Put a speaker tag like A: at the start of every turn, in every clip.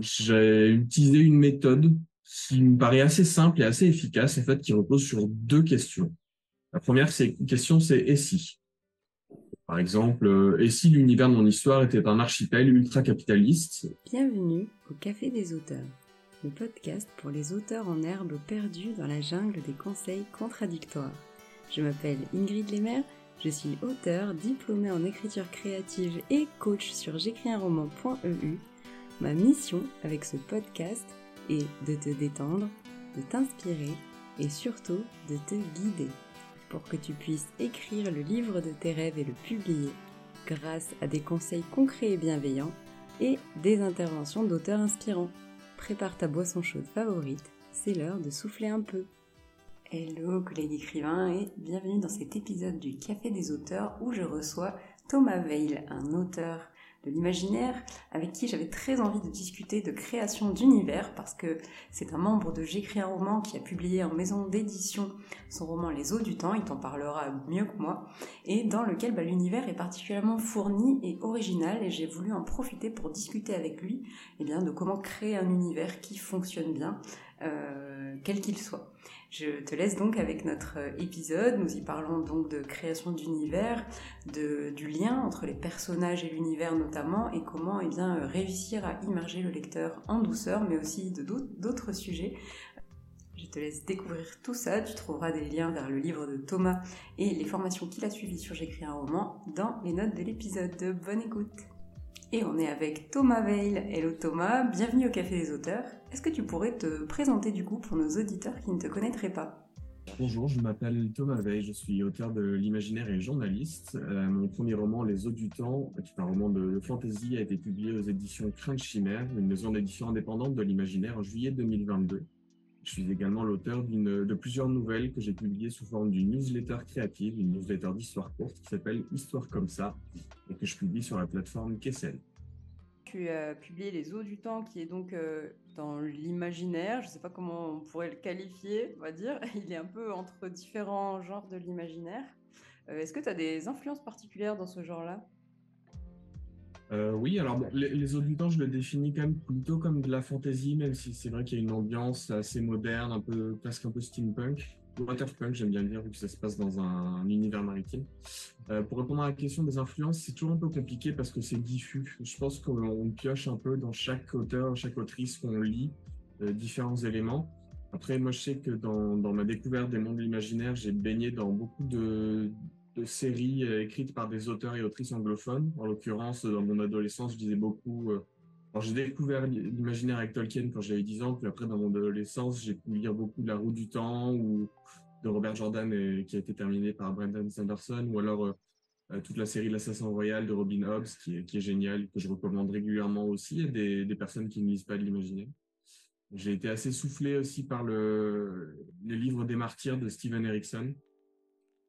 A: j'ai utilisé une méthode qui me paraît assez simple et assez efficace, en fait, qui repose sur deux questions. La première question, c'est « et si ?» Par exemple, euh, et si l'univers de mon histoire était un archipel ultra-capitaliste?
B: Bienvenue au Café des auteurs, le podcast pour les auteurs en herbe perdus dans la jungle des conseils contradictoires. Je m'appelle Ingrid Lemaire, je suis auteur, diplômée en écriture créative et coach sur j'écris-un-roman.eu. Ma mission avec ce podcast est de te détendre, de t'inspirer et surtout de te guider pour que tu puisses écrire le livre de tes rêves et le publier grâce à des conseils concrets et bienveillants et des interventions d'auteurs inspirants. Prépare ta boisson chaude favorite, c'est l'heure de souffler un peu. Hello collègues écrivains et bienvenue dans cet épisode du Café des auteurs où je reçois Thomas Veil, un auteur l'imaginaire, avec qui j'avais très envie de discuter de création d'univers, parce que c'est un membre de J'écris un roman qui a publié en maison d'édition son roman Les eaux du temps, il t'en parlera mieux que moi, et dans lequel bah, l'univers est particulièrement fourni et original, et j'ai voulu en profiter pour discuter avec lui eh de comment créer un univers qui fonctionne bien, euh, quel qu'il soit. Je te laisse donc avec notre épisode. Nous y parlons donc de création d'univers, de, du lien entre les personnages et l'univers notamment, et comment eh bien, réussir à immerger le lecteur en douceur, mais aussi de d'autres sujets. Je te laisse découvrir tout ça. Tu trouveras des liens vers le livre de Thomas et les formations qu'il a suivies sur J'écris un roman dans les notes de l'épisode. Bonne écoute! Et on est avec Thomas Veil. Hello Thomas, bienvenue au Café des auteurs. Est-ce que tu pourrais te présenter du coup pour nos auditeurs qui ne te connaîtraient pas?
A: Bonjour, je m'appelle Thomas Veil, je suis auteur de l'imaginaire et journaliste. Euh, mon premier roman, Les eaux du temps, qui est un roman de fantasy, a été publié aux éditions Crainte Chimère, une maison d'édition indépendante de l'imaginaire en juillet 2022. Je suis également l'auteur de plusieurs nouvelles que j'ai publiées sous forme d'une newsletter créative, une newsletter d'histoire courte qui s'appelle Histoire comme ça et que je publie sur la plateforme Kessel.
B: Tu as publié Les eaux du temps qui est donc euh, dans l'imaginaire, je ne sais pas comment on pourrait le qualifier, on va dire. Il est un peu entre différents genres de l'imaginaire. Euh, est-ce que tu as des influences particulières dans ce genre-là?
A: Euh, oui, alors les, les, eaux du temps, je le définis quand même plutôt comme de la fantasy, même si c'est vrai qu'il y a une ambiance assez moderne, un peu presque un peu steampunk. Waterpunk, j'aime bien le dire, vu que ça se passe dans un, univers maritime. Euh, pour répondre à la question des influences, c'est toujours un peu compliqué parce que c'est diffus. Je pense qu'on pioche un peu dans chaque auteur, chaque autrice qu'on lit, euh, différents éléments. Après, moi, je sais que dans, dans ma découverte des mondes imaginaires, j'ai baigné dans beaucoup de, de séries euh, écrites par des auteurs et autrices anglophones. En l'occurrence, dans mon adolescence, je disais beaucoup. Euh, alors, j'ai découvert l'imaginaire avec Tolkien quand j'avais 10 ans, puis après, dans mon adolescence, j'ai pu lire beaucoup de La Roue du Temps ou de Robert Jordan, qui a été terminé par Brandon Sanderson, ou alors euh, toute la série L'Assassin Royal de Robin Hobbs, qui est, qui géniale, que je recommande régulièrement aussi à des, personnes qui ne lisent pas de l'imaginaire. J'ai été assez soufflé aussi par le, les livres des martyrs de Steven Erickson,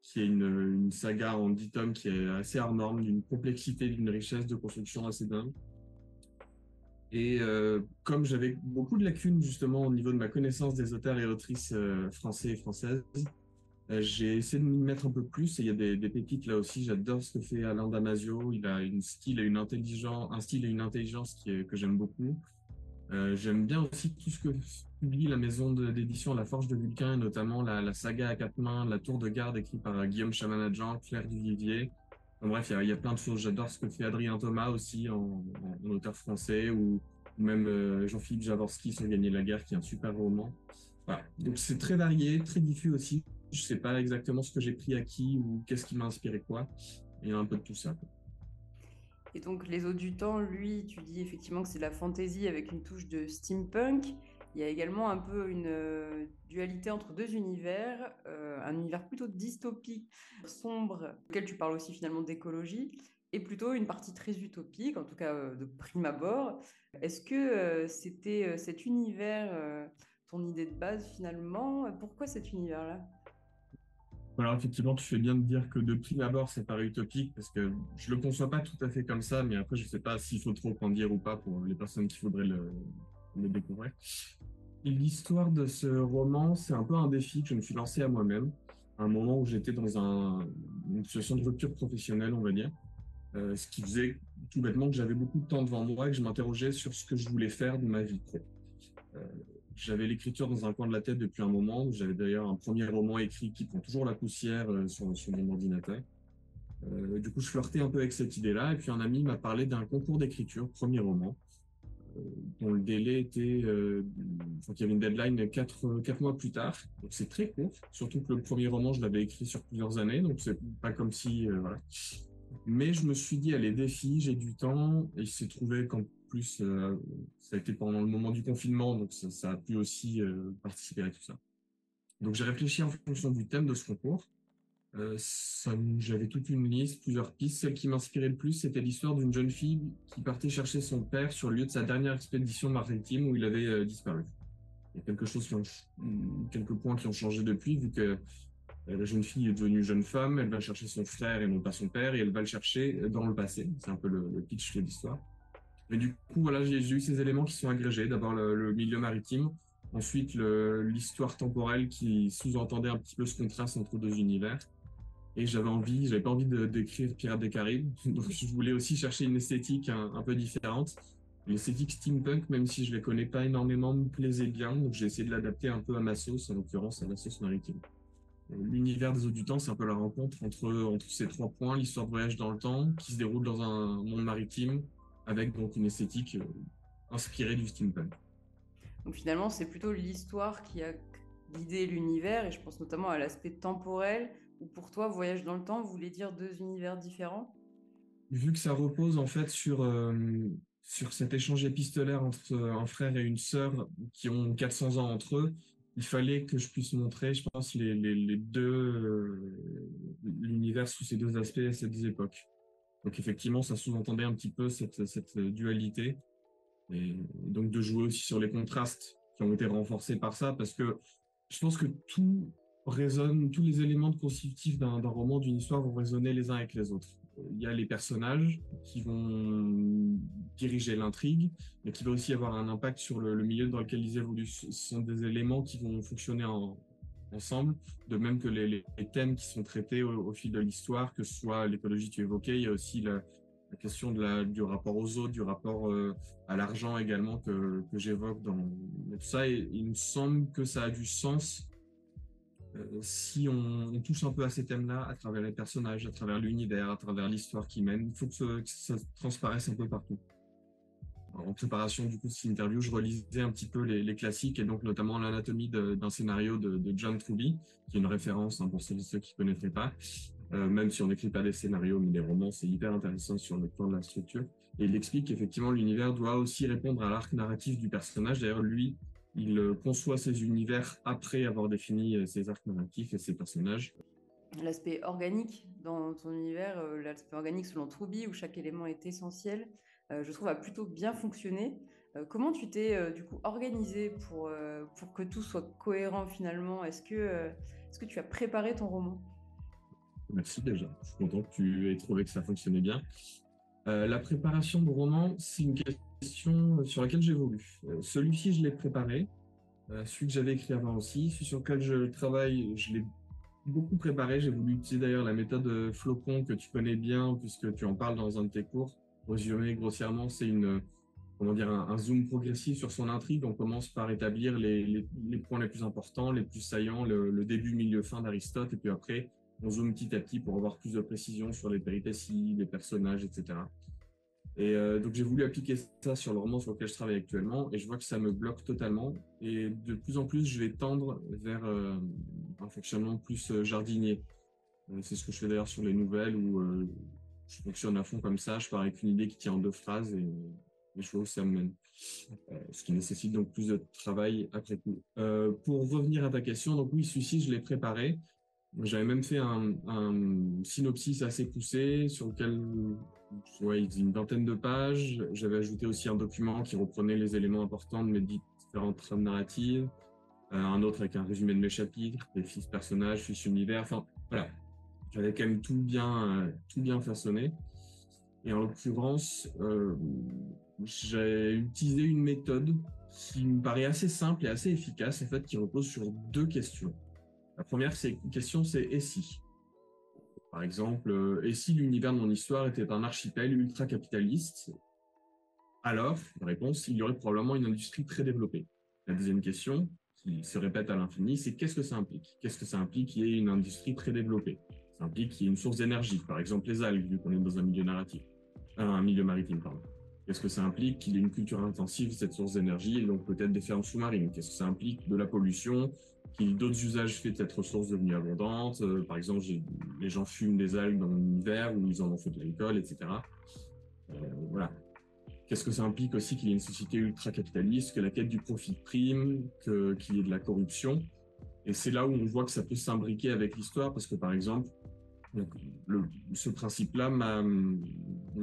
A: qui est une, saga en 10 tomes qui est assez hors norme, d'une complexité, d'une richesse de construction assez dingue. Et euh, comme j'avais beaucoup de lacunes justement au niveau de ma connaissance des auteurs et autrices euh, français et françaises, euh, j'ai essayé de m'y mettre un peu plus. Et il y a des, des pépites là aussi. J'adore ce que fait Alain Damasio. Il a une style et une intelligence, un style et une intelligence qui que j'aime beaucoup. j'aime bien aussi tout ce que publie la maison d'édition La Forge de Vulcain, et notamment la, saga à quatre mains, La Tour de Garde, écrite par euh, Guillaume Chamanadjan, Claire Duvivier. bref, il y, a plein de choses. J'adore ce que fait Adrien Thomas aussi, en, auteur français, ou, même euh, Jean-Philippe Javorski sur Gagner la guerre, qui est un super roman. Donc c'est très varié, très diffus aussi. Je sais pas exactement ce que j'ai pris à qui ou qu'est-ce qui m'a inspiré quoi. Il y a un peu de tout ça.
B: Et donc Les Eaux du Temps, lui, tu dis effectivement que c'est de la fantaisie avec une touche de steampunk. Il y a également un peu une euh, dualité entre deux univers, euh, un univers plutôt dystopique, sombre, auquel tu parles aussi finalement d'écologie, et plutôt une partie très utopique, en tout cas euh, de prime abord. Est-ce que c'était cet univers ton idée de base finalement? Pourquoi cet univers-là?
A: Alors effectivement, tu fais bien de dire que de prime abord, c'est paraît utopique parce que je le conçois pas tout à fait comme ça, mais après, je sais pas s'il faut trop en dire ou pas pour les personnes qui voudraient le, découvrir. L'histoire de ce roman, c'est un peu un défi que je me suis lancé à moi-même, à un moment où j'étais dans un, une situation de rupture professionnelle, on va dire. Euh, ce qui faisait tout bêtement que j'avais beaucoup de temps devant moi et que je m'interrogeais sur ce que je voulais faire de ma vie. Euh, j'avais l'écriture dans un coin de la tête depuis un moment. J'avais d'ailleurs un premier roman écrit qui prend toujours la poussière euh, sur, mon ordinateur. Euh, du coup, je flirtais un peu avec cette idée-là. Et puis un ami m'a parlé d'un concours d'écriture, premier roman, dont le délai était, euh, qu'il y avait une deadline quatre, quatre mois plus tard. Donc c'est très court. Surtout que le premier roman, je l'avais écrit sur plusieurs années. Donc c'est pas comme si, euh, voilà. Mais je me suis dit, allez, défi, j'ai du temps. Et il s'est trouvé qu'en plus, euh, ça a été pendant le moment du confinement, donc ça, a pu aussi euh, participer à tout ça. Donc j'ai réfléchi en fonction du thème de ce concours. Euh, J'avais toute une liste, plusieurs pistes. Celle qui m'inspirait le plus, c'était l'histoire d'une jeune fille qui partait chercher son père sur le lieu de sa dernière expédition maritime où il avait euh, disparu. Il y a quelque chose qui ont, quelques points qui ont changé depuis, vu que la jeune fille est devenue jeune femme, elle va chercher son frère et non pas son père, et elle va le chercher dans le passé. C'est un peu le, pitch de l'histoire. Mais du coup, voilà, j'ai eu ces éléments qui sont agrégés. D'abord le, milieu maritime, ensuite l'histoire temporelle qui sous-entendait un petit peu ce contraste entre deux univers. Et j'avais envie, j'avais pas envie d'écrire Pirates des Caraïbes, donc je voulais aussi chercher une esthétique un, peu différente. L'esthétique steampunk, même si je les connais pas énormément, me plaisait bien, donc j'ai essayé de l'adapter un peu à ma sauce, en l'occurrence à la sauce maritime. L'univers des eaux du temps, c'est un peu la rencontre entre, entre ces trois points, l'histoire de voyage dans le temps, qui se déroule dans un monde maritime, avec donc une esthétique euh, inspirée du steampunk.
B: Donc finalement, c'est plutôt l'histoire qui a guidé l'univers, et je pense notamment à l'aspect temporel, où pour toi, voyage dans le temps voulait dire deux univers différents?
A: Vu que ça repose en fait sur, euh, sur cet échange épistolaire entre un frère et une sœur qui ont 400 ans entre eux, il fallait que je puisse montrer, je pense, les, les, deux, euh, l'univers sous ces deux aspects ces deux époques. Donc effectivement, ça sous-entendait un petit peu cette, cette dualité. Et donc de jouer aussi sur les contrastes qui ont été renforcés par ça, parce que je pense que tout résonne, tous les éléments constitutifs d'un roman, d'une histoire vont résonner les uns avec les autres. Il y a les personnages qui vont diriger l'intrigue, mais qui va aussi avoir un impact sur le, milieu dans lequel ils évoluent. Ce sont des éléments qui vont fonctionner en, ensemble, de même que les, thèmes qui sont traités au, fil de l'histoire, que ce soit l'écologie tu évoquais, il y a aussi la, question du rapport aux autres, du rapport euh, à l'argent également que, que j'évoque dans tout ça. Il me semble que ça a du sens si on, touche un peu à ces thèmes-là à travers les personnages, à travers l'univers, à travers l'histoire qui mène. Il faut que, ce, que, ça transparaisse un peu partout. En préparation du coup de cette interview, je relisais un petit peu les, classiques et donc notamment l'anatomie d'un scénario de, John Truby, qui est une référence hein, pour ceux qui ne connaîtraient pas. Euh, même si on n'écrit pas des scénarios, mais des romans, c'est hyper intéressant sur le plan de la structure. Et il explique qu'effectivement, l'univers doit aussi répondre à l'arc narratif du personnage. D'ailleurs, lui, il euh, conçoit ses univers après avoir défini euh, ses arcs narratifs et ses personnages.
B: L'aspect organique dans ton univers, l'aspect organique selon Truby, où chaque élément est essentiel, je trouve a plutôt bien fonctionné. Comment tu t'es du coup organisé pour, pour que tout soit cohérent finalement? Est-ce que, est-ce que tu as préparé ton roman?
A: Merci déjà. Je suis content que tu aies trouvé que ça fonctionnait bien. Euh, la préparation de roman, c'est une question sur laquelle j'évolue. Euh, Celui-ci, je l'ai préparé. Euh, celui que j'avais écrit avant aussi. Celui sur lequel je travaille, je l'ai beaucoup préparé. J'ai voulu utiliser d'ailleurs la méthode Flocon que tu connais bien puisque tu en parles dans un de tes cours. Résumé grossièrement, c'est une comment dire un, zoom progressif sur son intrigue. On commence par établir les, points les plus importants, les plus saillants, le, le début, milieu, fin d'Aristote, et puis après on zoome petit à petit pour avoir plus de précision sur les péripéties, les personnages, etc. Et euh, donc j'ai voulu appliquer ça sur le roman sur lequel je travaille actuellement et je vois que ça me bloque totalement. Et de plus en plus, je vais tendre vers euh, un fonctionnement plus euh, jardinier. C'est ce que je fais d'ailleurs sur les nouvelles où je fonctionne à fond comme ça. Je pars avec une idée qui tient en deux phrases et, et je vois où ça me mène. Ce qui nécessite donc plus de travail après coup. pour revenir à ta question, donc oui, celui-ci, je l'ai préparé. J'avais même fait un, synopsis assez poussé sur lequel ouais, il faisait une vingtaine de pages. J'avais ajouté aussi un document qui reprenait les éléments importants de mes différentes trames narratives. Euh, un autre avec un résumé de mes chapitres, des fils personnages, fils univers. Enfin, voilà. J'avais quand même tout bien, euh, tout bien façonné. Et en l'occurrence, euh, j'ai utilisé une méthode qui me paraît assez simple et assez efficace, en fait, qui repose sur deux questions. La première question, c'est et si? Par exemple, euh, et si l'univers de mon histoire était un archipel ultra-capitaliste? Alors, la réponse, il y aurait probablement une industrie très développée. La deuxième question, qui se répète à l'infini, c'est qu'est-ce que ça implique? Qu'est-ce que ça implique qu'il y ait une industrie très développée? Ça implique qu'il y ait une source d'énergie, par exemple les algues, vu qu'on est dans un milieu narratif, euh, un maritime. Qu'est-ce que ça implique qu'il y ait une culture intensive cette source d'énergie et donc peut-être des fermes sous-marines? Qu'est-ce que ça implique de la pollution ait d'autres usages faits de cette ressource devenue abondante euh, Par exemple, les gens fument des algues dans l'hiver ou ils en ont fait de l'alcool, etc. Euh, voilà. Qu'est-ce que ça implique aussi qu'il y ait une société ultra-capitaliste, que la quête du profit prime, qu'il y ait de la corruption? Et c'est là où on voit que ça peut s'imbriquer avec l'histoire, parce que par exemple, le, ce principe-là m'a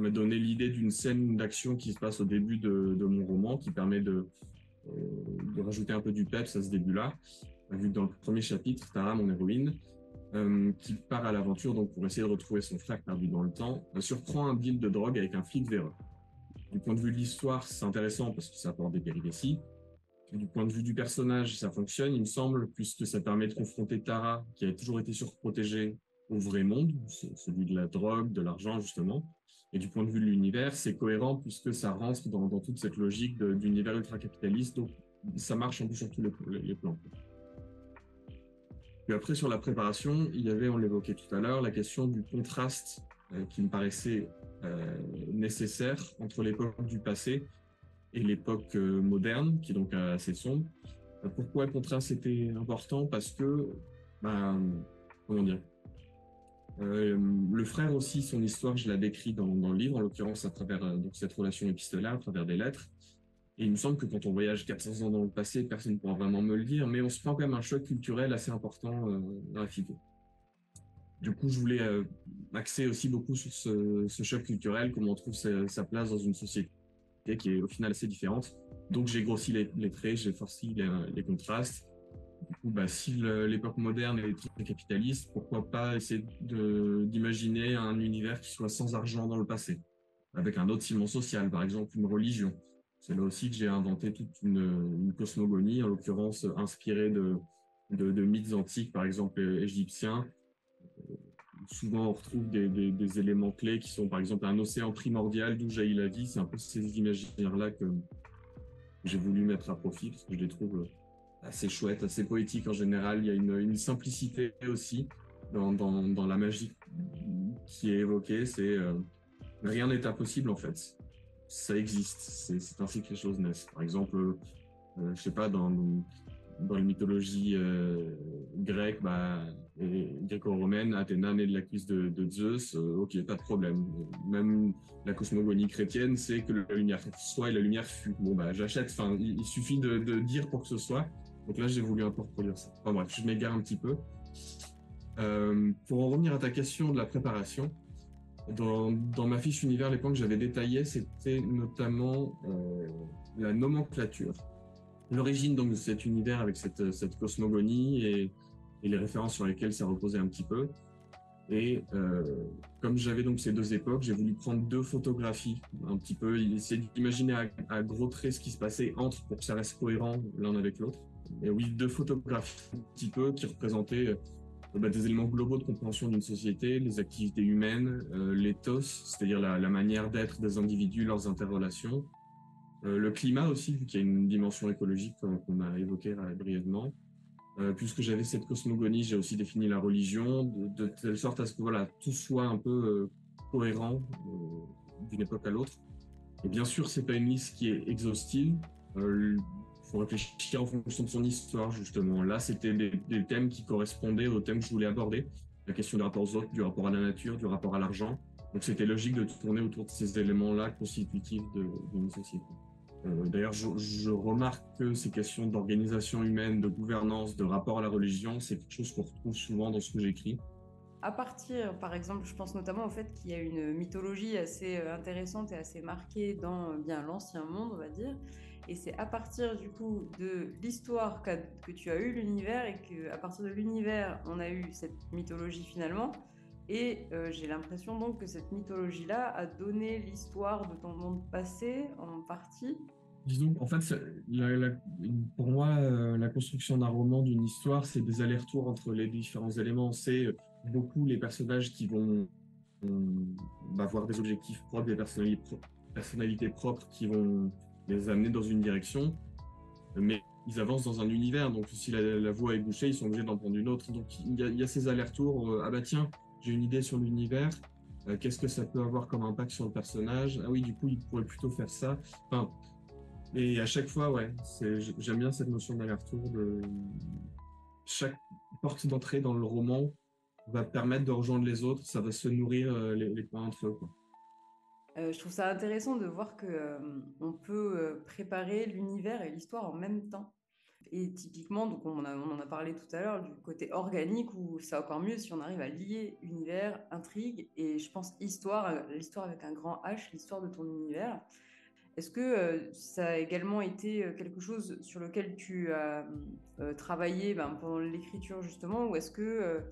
A: donné l'idée d'une scène d'action qui se passe au début de, de mon roman, qui permet de, euh, de, rajouter un peu du peps à ce début-là. Vu que dans le premier chapitre, Tara, mon héroïne, euh, qui part à l'aventure donc pour essayer de retrouver son frère perdu dans le temps, surprend un deal de drogue avec un flic véreux. Du point de vue de l'histoire, c'est intéressant parce que ça apporte des péripéties. Du point de vue du personnage, ça fonctionne, il me semble, puisque ça permet de confronter Tara, qui a toujours été surprotégée, au vrai monde, celui de la drogue, de l'argent justement. Et du point de vue de l'univers, c'est cohérent puisque ça rentre dans, toute cette logique d'univers ultra-capitaliste. Donc ça marche un peu sur tous les, plans. Puis après, sur la préparation, il y avait, on l'évoquait tout à l'heure, la question du contraste euh, qui me paraissait euh, nécessaire entre l'époque du passé et l'époque euh, moderne, qui est donc assez sombre. pourquoi le contraste était important? Parce que, ben, comment dire, le frère aussi, son histoire, je la décris dans, dans le livre, en l'occurrence à travers donc, cette relation épistolaire, à travers des lettres. Et il me semble que quand on voyage 400 ans dans le passé, personne ne pourra vraiment me le dire, mais on se prend quand même un choc culturel assez important euh, dans la figure. Du coup, je voulais euh, axer aussi beaucoup sur ce, choc culturel, comment on trouve sa, place dans une société qui est au final assez différente. Donc j'ai grossi les, traits, j'ai forci les, les contrastes, du coup, bah, si l'époque moderne est très capitaliste, pourquoi pas essayer d'imaginer un univers qui soit sans argent dans le passé, avec un autre ciment social, par exemple une religion. C'est là aussi que j'ai inventé toute une, cosmogonie, en l'occurrence inspirée de, mythes antiques, par exemple égyptiens. Souvent, on retrouve des, éléments clés qui sont, par exemple, un océan primordial d'où jaillit la vie. C'est un peu ces imaginaires-là que j'ai voulu mettre à profit parce que je les trouve assez chouette, assez poétique en général. Il y a une, simplicité aussi dans, la magie qui est évoquée. C'est euh, rien n'est impossible en fait. Ça existe. C'est ainsi que les choses naissent. Par exemple, euh, je sais pas dans dans les mythologies euh, grecques bah, et gréco-romaines, Athéna née de la cuisse de, Zeus, euh, ok, pas de problème. Même la cosmogonie chrétienne, c'est que la lumière soit et la lumière fut. Bon, bah, j'achète, enfin, il, suffit de, de, dire pour que ce soit. Donc là, j'ai voulu un peu reproduire ça. Enfin bref, je m'égare un petit peu. Euh, pour en revenir à ta question de la préparation, dans, ma fiche univers, les points que j'avais détaillés, c'était notamment euh, la nomenclature. L'origine donc de cet univers avec cette, cosmogonie et, les références sur lesquelles ça reposait un petit peu. Et euh, comme j'avais donc ces deux époques, j'ai voulu prendre deux photographies, un petit peu, essayer d'imaginer à, à, gros traits ce qui se passait entre pour que ça reste cohérent l'un avec l'autre et oui, deux photographies un petit peu qui représentaient bah, des éléments globaux de compréhension d'une société, les activités humaines, euh, l'éthos, c'est-à-dire la, manière d'être des individus, leurs interrelations, euh, le climat aussi, vu qu'il y a une dimension écologique qu'on a évoquée brièvement. Euh, puisque j'avais cette cosmogonie, j'ai aussi défini la religion de, telle sorte à ce que voilà tout soit un peu euh, cohérent euh, d'une époque à l'autre. Et bien sûr, c'est pas une liste qui est exhaustive faut réfléchir en fonction de son histoire, justement. Là, c'était des, thèmes qui correspondaient aux thèmes que je voulais aborder. La question du rapport aux autres, du rapport à la nature, du rapport à l'argent. Donc, c'était logique de tourner autour de ces éléments-là constitutifs d'une société. Euh, D'ailleurs, je, je, remarque que ces questions d'organisation humaine, de gouvernance, de rapport à la religion, c'est quelque chose qu'on retrouve souvent dans ce que j'écris.
B: À partir, par exemple, je pense notamment au fait qu'il y a une mythologie assez euh, intéressante et assez marquée dans euh, bien l'ancien monde, on va dire, et c'est à partir du coup de l'histoire que, tu as eu l'univers et qu'à partir de l'univers, on a eu cette mythologie finalement. Et euh, j'ai l'impression donc que cette mythologie-là a donné l'histoire de ton monde passé en partie.
A: Disons, en fait, pour moi, euh, la construction d'un roman, d'une histoire, c'est des allers-retours entre les différents éléments. C'est beaucoup les personnages qui vont, avoir des objectifs propres, des personnalités propres qui vont les amener dans une direction. Mais ils avancent dans un univers, donc si la, voie est bouchée, ils sont obligés d'en prendre une autre. Donc il y a, ces allers-retours. Euh, ah bah tiens, j'ai une idée sur l'univers. Euh, qu'est-ce que ça peut avoir comme impact sur le personnage? Ah oui, du coup, il pourrait plutôt faire ça. Enfin, et à chaque fois, ouais, j'aime bien cette notion d'aller-retour. De... Chaque porte d'entrée dans le roman va permettre de rejoindre les autres, ça va se nourrir euh, les, points entre eux.
B: Euh, je trouve ça intéressant de voir que euh, on peut euh, préparer l'univers et l'histoire en même temps. Et typiquement, donc on, en a parlé tout à l'heure du côté organique où c'est encore mieux si on arrive à lier univers, intrigue et je pense histoire, l'histoire avec un grand H, l'histoire de ton univers. Est-ce que ça a également été quelque chose sur lequel tu as travaillé ben, pendant l'écriture justement, ou est-ce que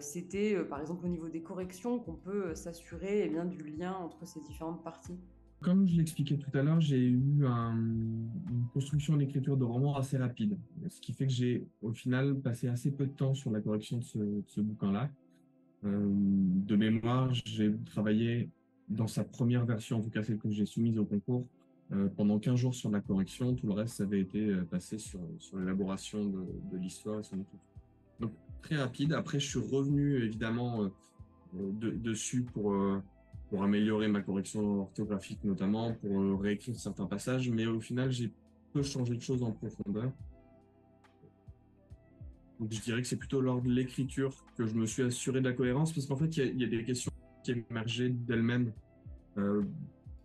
B: c'était euh, par exemple au niveau des corrections qu'on peut euh, s'assurer eh du lien entre ces différentes parties.
A: Comme je l'expliquais tout à l'heure, j'ai eu une construction d'écriture de roman assez rapide, ce qui fait que j'ai au final passé assez peu de temps sur la correction de ce, bouquin-là. de mémoire, j'ai travaillé dans sa première version, en tout cas celle que j'ai soumise au concours, pendant 15 jours sur la correction. Tout le reste, avait été passé sur, sur l'élaboration de, de l'histoire et son écriture. Très rapide. Après, je suis revenu évidemment euh, dessus pour, euh, pour améliorer ma correction orthographique notamment, pour euh, réécrire certains passages, mais au final, j'ai peu changé de choses en profondeur. Donc, je dirais que c'est plutôt lors de l'écriture que je me suis assuré de la cohérence, parce qu'en fait, il y, a des questions qui émergeaient d'elles-mêmes.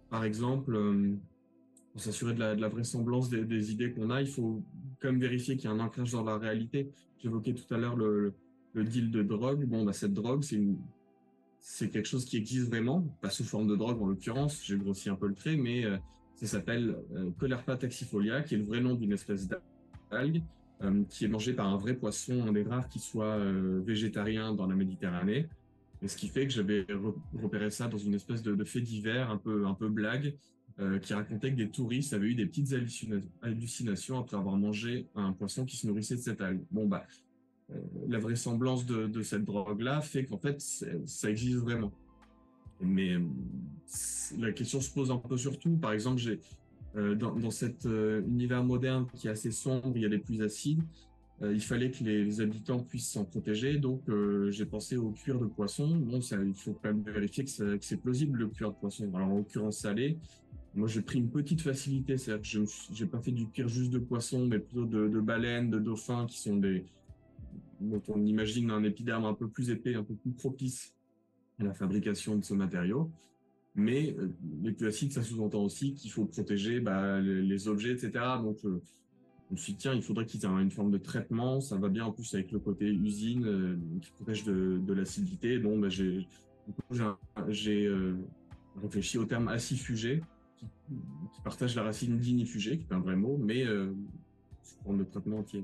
A: par exemple, pour s'assurer de, la, vraisemblance des, des idées qu'on a, il faut même vérifier qu'il y a un ancrage dans la réalité. J'évoquais tout à l'heure le, deal de drogue. Bon, bah, cette drogue, c'est quelque chose qui existe vraiment, pas sous forme de drogue en l'occurrence, j'ai grossi un peu le trait, mais euh, ça s'appelle euh, Colerpa taxifolia, qui est le vrai nom d'une espèce d'algue, euh, qui est mangée par un vrai poisson, un des qui soit végétarien dans la Méditerranée. Et ce qui fait que j'avais repéré ça dans une espèce de, de fait divers, un peu, un peu blague, euh, qui racontait que des touristes avaient eu des petites hallucinations après avoir mangé un poisson qui se nourrissait de cette algue. Bon, bah, euh, la vraisemblance de, cette drogue-là fait qu'en fait, ça existe vraiment. Mais euh, la question se pose un peu surtout. Par exemple, dans, cet univers moderne qui est assez sombre, il y a des pluies acides. il fallait que les habitants puissent s'en protéger, donc j'ai pensé au cuir de poisson. Bon, il faut quand même vérifier que c'est plausible le cuir de poisson. Alors en l'occurrence salé, moi, j'ai pris une petite facilité, c'est-à-dire que je n'ai pas fait du pire juste de poissons, mais plutôt de, de, baleines, de dauphins, qui sont des dont on imagine un épiderme un peu plus épais, un peu plus propice à la fabrication de ce matériau. Mais euh, acides, ça sous-entend aussi qu'il faut protéger bah, les, objets, etc. Donc, euh, me suis dit, tiens, il faudrait qu'ils aient une forme de traitement. Ça va bien en plus avec le côté usine euh, qui protège de, l'acidité. Donc, bah, j'ai réfléchi au terme acifugé qui, partage la racine d'inifugé, qui est un vrai mot, mais euh, forme de traitement anti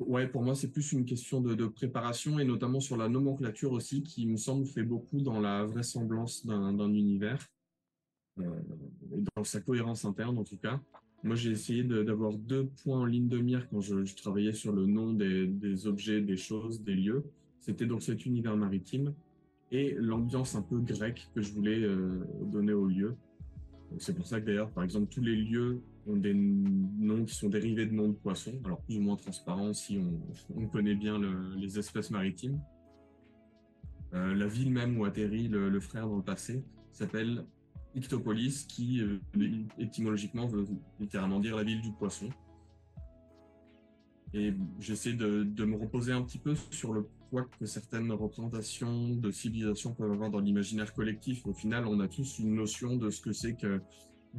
A: Ouais, pour moi, c'est plus une question de, préparation et notamment sur la nomenclature aussi, qui me semble fait beaucoup dans la vraisemblance d'un univers euh, et dans sa cohérence interne en tout cas. Moi, j'ai essayé d'avoir deux points en ligne de mire quand je, travaillais sur le nom des, objets, des choses, des lieux. C'était donc cet univers maritime et l'ambiance un peu grecque que je voulais euh, donner au lieu. C'est pour ça que d'ailleurs, par exemple, tous les lieux ont des noms qui sont dérivés de noms de poissons, alors plus ou moins transparents si on, connaît bien les espèces maritimes. Euh, la ville même où atterrit le, frère dans le passé s'appelle Ictopolis, qui euh, étymologiquement veut littéralement dire la ville du poisson. Et j'essaie de, de, me reposer un petit peu sur le que certaines représentations de civilisation peuvent avoir dans l'imaginaire collectif. Au final, on a tous une notion de ce que c'est que,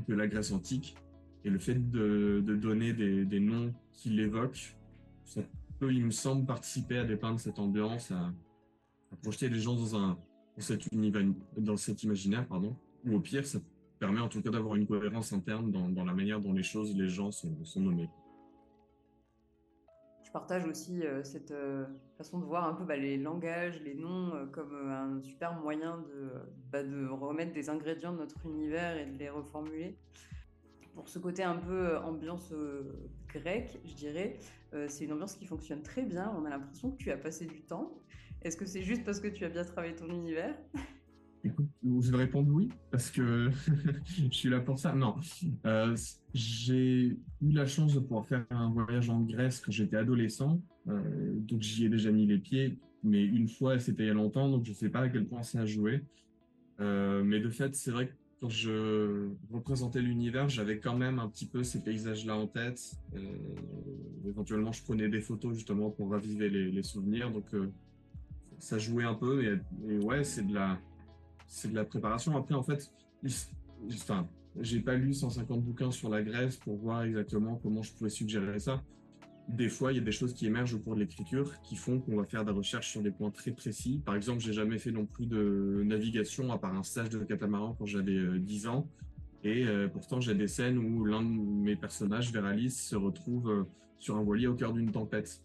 A: la Grèce antique. Et le fait de, donner des, noms qui l'évoquent, ça peut, il me semble, participer à dépeindre cette ambiance, à, projeter les gens dans, un, cet, imaginaire. Pardon. Ou au pire, ça permet en tout cas d'avoir une cohérence interne dans, la manière dont les choses, les gens sont nommés
B: je partage aussi euh, cette euh, façon de voir un peu bah, les langages, les noms euh, comme un super moyen bah, de, remettre des ingrédients de notre univers et de les reformuler. Pour ce côté un peu ambiance grecque, je dirais, c'est une ambiance qui fonctionne très bien. On a l'impression que tu as passé du temps. Est-ce que c'est juste parce que tu as bien travaillé ton univers?
A: Écoute, je vais répondre oui, parce que je suis là pour ça. Non, euh, j'ai eu la chance de pouvoir faire un voyage en Grèce quand j'étais adolescent, euh, donc j'y ai déjà mis les pieds, mais une fois, c'était il y a longtemps, donc je ne sais pas à quel point ça a joué. Euh, mais de fait, c'est vrai que quand je représentais l'univers, j'avais quand même un petit peu ces paysages-là en tête. éventuellement, je prenais des photos justement pour raviver les, souvenirs, donc ça jouait un peu. et ouais, c'est de la c'est de la préparation. Après, en fait, j'ai pas lu 150 bouquins sur la Grèce pour voir exactement comment je pouvais suggérer ça. Des fois, il y a des choses qui émergent au cours de l'écriture qui font qu'on va faire des recherches sur des points très précis. Par exemple, j'ai jamais fait non plus de navigation à part un stage de catamaran quand j'avais 10 euh, ans. Et euh, pourtant, j'ai des scènes où l'un de mes personnages, Veralis, se retrouve euh, sur un voilier au cœur d'une tempête.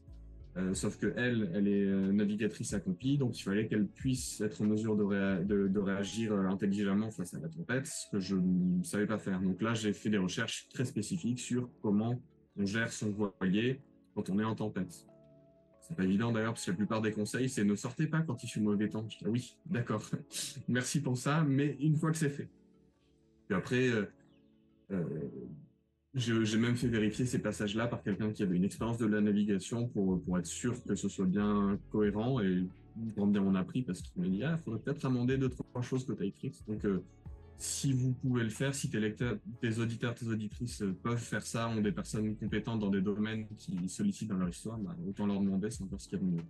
A: Euh, sauf que elle, elle est euh, navigatrice accomplie, donc il fallait qu'elle puisse être en mesure de, réagir euh, intelligemment face à la tempête, ce que je ne savais pas faire. Donc là, j'ai fait des recherches très spécifiques sur comment on gère son voilier quand on est en tempête. C'est pas évident d'ailleurs, parce que la plupart des conseils, c'est ne sortez pas quand il fait mauvais temps. Je dis, oui, d'accord, merci pour ça, mais une fois que c'est fait. Puis après, j'ai même fait vérifier ces passages-là par quelqu'un qui avait une expérience de la navigation pour, pour être sûr que ce soit bien cohérent et grand bien on a pris parce qu'il m'a dit ah, faudrait peut-être amender deux trois choses que tu as écrites. Donc euh, si vous pouvez le faire, si tes lecteurs, tes auditeurs, tes auditrices peuvent faire ça, ont des personnes compétentes dans des domaines qui sollicitent dans leur histoire, bah, autant leur demander, c'est encore ce qu'il y a de mieux.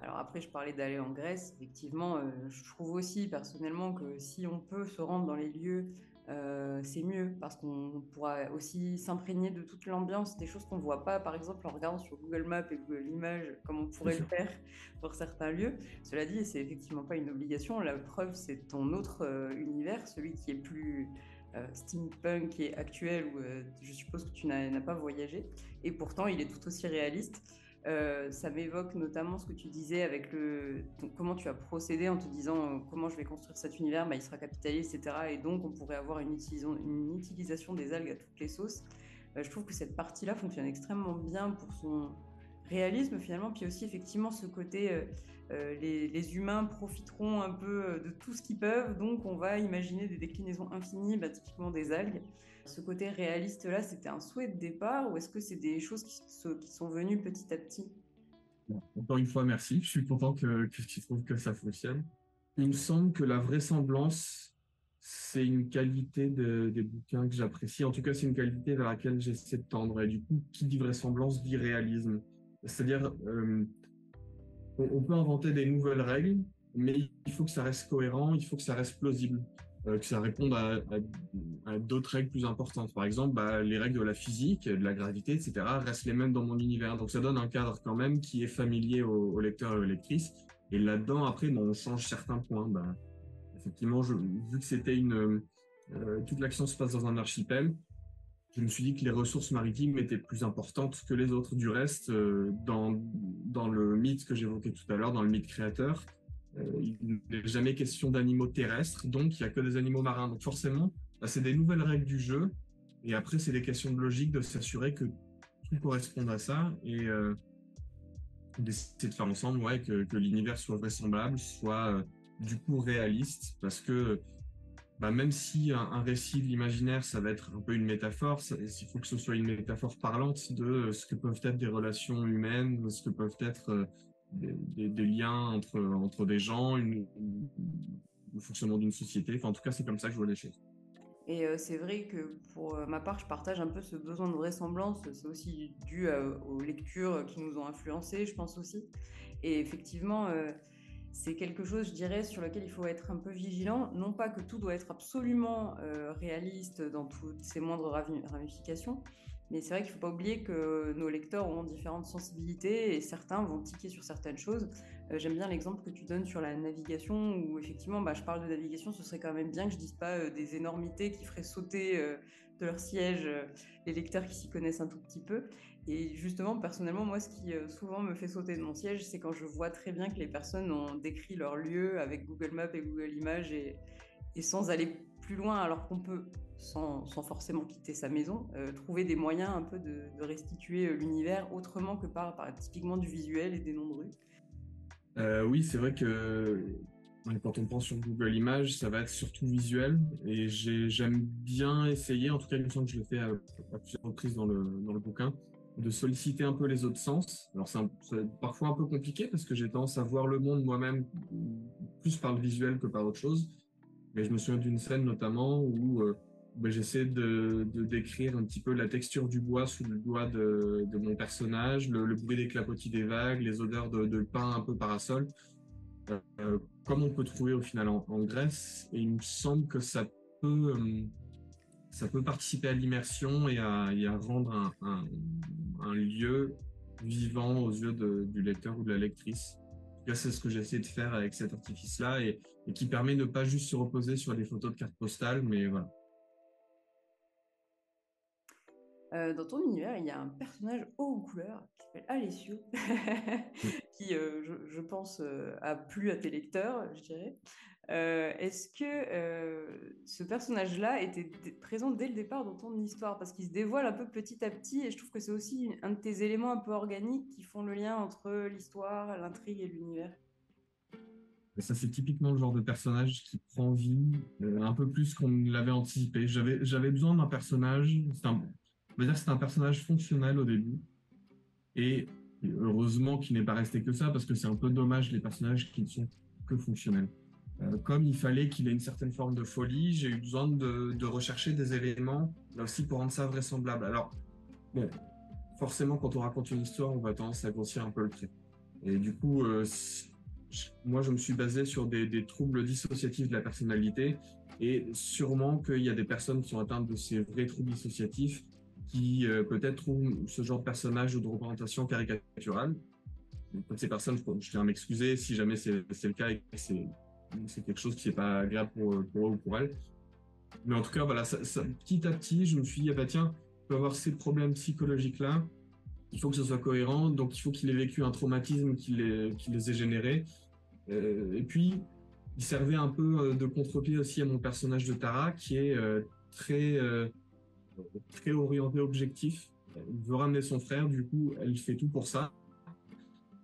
B: Alors après, je parlais d'aller en Grèce. Effectivement, euh, je trouve aussi personnellement que si on peut se rendre dans les lieux euh, c'est mieux parce qu'on pourra aussi s'imprégner de toute l'ambiance, des choses qu'on ne voit pas, par exemple en regardant sur Google Maps et Google Images, comme on pourrait le faire pour certains lieux. Cela dit, c'est effectivement pas une obligation. La preuve, c'est ton autre euh, univers, celui qui est plus euh, steampunk et actuel, où je suppose que tu n'as pas voyagé. Et pourtant, il est tout aussi réaliste. Euh, ça m'évoque notamment ce que tu disais avec le comment tu as procédé en te disant euh, comment je vais construire cet univers, bah, il sera capitaliste, etc. Et donc on pourrait avoir une, utilisation des algues à toutes les sauces. Euh, je trouve que cette partie-là fonctionne extrêmement bien pour son réalisme finalement, puis aussi effectivement ce côté les, les, humains profiteront un peu de tout ce qu'ils peuvent, donc on va imaginer des déclinaisons infinies, bah, typiquement des algues. Ce côté réaliste-là, c'était un souhait de départ ou est-ce que c'est des choses qui, sont venues petit à petit?
A: Encore une fois, merci. Je suis content que, tu trouves que ça fonctionne. Il me semble que la vraisemblance, c'est une qualité des bouquins que j'apprécie. En tout cas, c'est une qualité vers laquelle j'essaie de tendre. Et du coup, qui dit vraisemblance dit réalisme. C'est-à-dire, euh, on peut inventer des nouvelles règles, mais il faut que ça reste cohérent, il faut que ça reste plausible. Euh, que ça réponde à, d'autres règles plus importantes. Par exemple, bah, les règles de la physique, de la gravité, etc., restent les mêmes dans mon univers. Donc ça donne un cadre quand même qui est familier aux, lecteurs et aux lectrices. Et là-dedans, après, on change certains points. Bah, effectivement, vu que c'était une... Euh, toute l'action se passe dans un archipel, je me suis dit que les ressources maritimes étaient plus importantes que les autres. Du reste, euh, dans, dans le mythe que j'évoquais tout à l'heure, dans le mythe créateur, il n'est jamais question d'animaux terrestres, donc il n'y a que des animaux marins. Donc forcément, bah, c'est des nouvelles règles du jeu. Et après, c'est des questions de logique de s'assurer que tout corresponde à ça et euh, d'essayer de faire ensemble ouais, que, l'univers soit vraisemblable, soit euh, du coup réaliste. Parce que bah, même si un, récit de l'imaginaire, ça va être un peu une métaphore, il faut que ce soit une métaphore parlante de ce que peuvent être des relations humaines, ce que peuvent être des, liens entre, entre des gens, une, le fonctionnement d'une société. Enfin, en tout cas, c'est comme ça que je vois les choses.
B: Et euh, c'est vrai que pour euh, ma part, je partage un peu ce besoin de vraisemblance. C'est aussi dû aux lectures qui nous ont influencés, je pense aussi. Et effectivement, euh, c'est quelque chose, je dirais, sur lequel il faut être un peu vigilant. Non pas que tout doit être absolument réaliste dans toutes ses moindres ramifications, mais c'est vrai qu'il ne faut pas oublier que nos lecteurs ont différentes sensibilités et certains vont tiquer sur certaines choses. Euh, j'aime bien l'exemple que tu donnes sur la navigation où effectivement, bah, je parle de navigation, ce serait quand même bien que je dise pas euh, des énormités qui feraient sauter euh, de leur siège les lecteurs qui s'y connaissent un tout petit peu. Et justement, personnellement, moi, ce qui souvent me fait sauter de mon siège, c'est quand je vois très bien que les personnes ont décrit leur lieu avec Google Maps et Google Images et sans aller plus loin, alors qu'on peut sans, forcément quitter sa maison, euh, trouver des moyens un peu de, restituer euh, l'univers autrement que par, typiquement du visuel et des noms de rue.
A: Euh, oui, c'est vrai que quand on pense sur Google Images, ça va être surtout visuel. Et j'aime bien essayer, en tout cas, il me semble que je le fais à, plusieurs reprises dans le, dans le bouquin, de solliciter un peu les autres sens. Alors c'est parfois un peu compliqué parce que j'ai tendance à voir le monde moi-même plus par le visuel que par autre chose. Mais je me souviens d'une scène notamment où ben, j'essaie de, décrire un petit peu la texture du bois sous le doigt de, mon personnage, le, bruit des clapotis des vagues, les odeurs de, pain un peu parasol, euh, comme on peut trouver au final en, Grèce. Et il me semble que ça peut, euh, ça peut participer à l'immersion et à, rendre un, lieu vivant aux yeux du lecteur ou de la lectrice. C'est ce que j'essaie de faire avec cet artifice-là et, et qui permet de ne pas juste se reposer sur des photos de cartes postales, mais voilà,
B: Euh, dans ton univers, il y a un personnage haut en couleur qui s'appelle Alessio, qui, euh, je, pense, euh, a plu à tes lecteurs, je dirais. Est-ce que ce personnage-là était présent dès le départ dans ton histoire? Parce qu'il se dévoile un peu petit à petit, et je trouve que c'est aussi un de tes éléments un peu organiques qui font le lien entre l'histoire, l'intrigue et l'univers.
A: Ça, c'est typiquement le genre de personnage qui prend vie un peu plus qu'on l'avait anticipé. J'avais besoin d'un personnage, c'est un personnage fonctionnel au début. Et heureusement qu'il n'est pas resté que ça, parce que c'est un peu dommage les personnages qui ne sont que fonctionnels. Euh, comme il fallait qu'il ait une certaine forme de folie, j'ai eu besoin de, rechercher des éléments, là aussi, pour rendre ça vraisemblable. Alors, forcément, quand on raconte une histoire, on va tendance à grossir un peu le trait. Et du coup, euh, moi, je me suis basé sur des, des, troubles dissociatifs de la personnalité, et sûrement qu'il y a des personnes qui sont atteintes de ces vrais troubles dissociatifs qui euh, peut-être trouvent ce genre de personnage ou de représentation caricaturale. Ces personnes, je, tiens à m'excuser si jamais c'est le cas et que c'est quelque chose qui n'est pas agréable pour, eux ou pour elles. Mais en tout cas, voilà, petit à petit, je me suis dit, ah bah tiens, il peut avoir ces problèmes psychologiques-là, il faut que ce soit cohérent, donc il faut qu'il ait vécu un traumatisme qui les, qui les ait générés. Euh, et puis, il servait un peu euh, de contre-pied aussi à mon personnage de Tara, qui est très très orienté objectif. Elle veut ramener son frère, du coup, elle fait tout pour ça.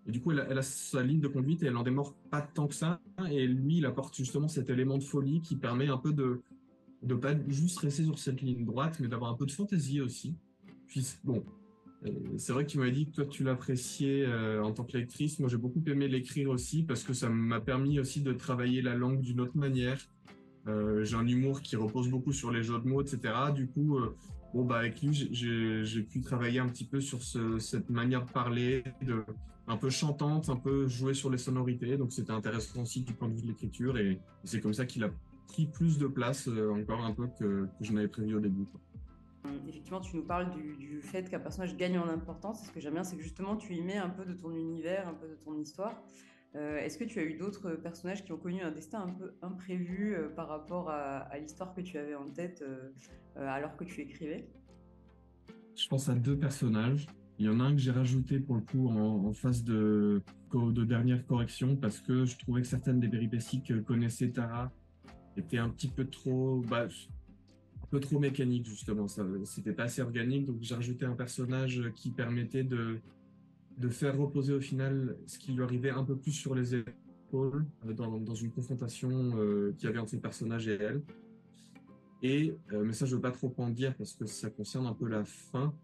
A: Et du coup, elle a, sa ligne de conduite et elle en démord pas tant que ça. Et lui, il apporte justement cet élément de folie qui permet un peu de ne pas juste rester sur cette ligne droite, mais d'avoir un peu de fantaisie aussi. Puis, bon, euh, c'est vrai que tu m'avais dit que toi, tu l'appréciais euh, en tant que lectrice. Moi, j'ai beaucoup aimé l'écrire aussi parce que ça m'a permis aussi de travailler la langue d'une autre manière. Euh, j'ai un humour qui repose beaucoup sur les jeux de mots, etc. Du coup, euh, bon, bah, avec lui, j'ai pu travailler un petit peu sur cette manière de parler, de, un peu chantante, un peu jouer sur les sonorités. Donc, c'était intéressant aussi du point de vue de l'écriture. Et, c'est comme ça qu'il a pris plus de place, euh, encore un peu, que, je n'avais prévu au début.
B: Effectivement, tu nous parles du, fait qu'un personnage gagne en importance. Ce que j'aime bien, c'est que justement, tu y mets un peu de ton univers, un peu de ton histoire. Euh, est-ce que tu as eu d'autres personnages qui ont connu un destin un peu imprévu euh, par rapport à, l'histoire que tu avais en tête euh, alors que tu écrivais?
A: Je pense à deux personnages. Il y en a un que j'ai rajouté pour le coup en, phase de, de, dernière correction parce que je trouvais que certaines des péripéties que connaissait Tara étaient un petit peu trop, bah, un peu trop mécaniques justement. C'était pas assez organique, donc j'ai rajouté un personnage qui permettait de de faire reposer au final ce qui lui arrivait un peu plus sur les épaules euh, dans, une confrontation euh, qui avait entre le personnage et elle. Et, euh, mais ça, je veux pas trop en dire parce que ça concerne un peu la fin.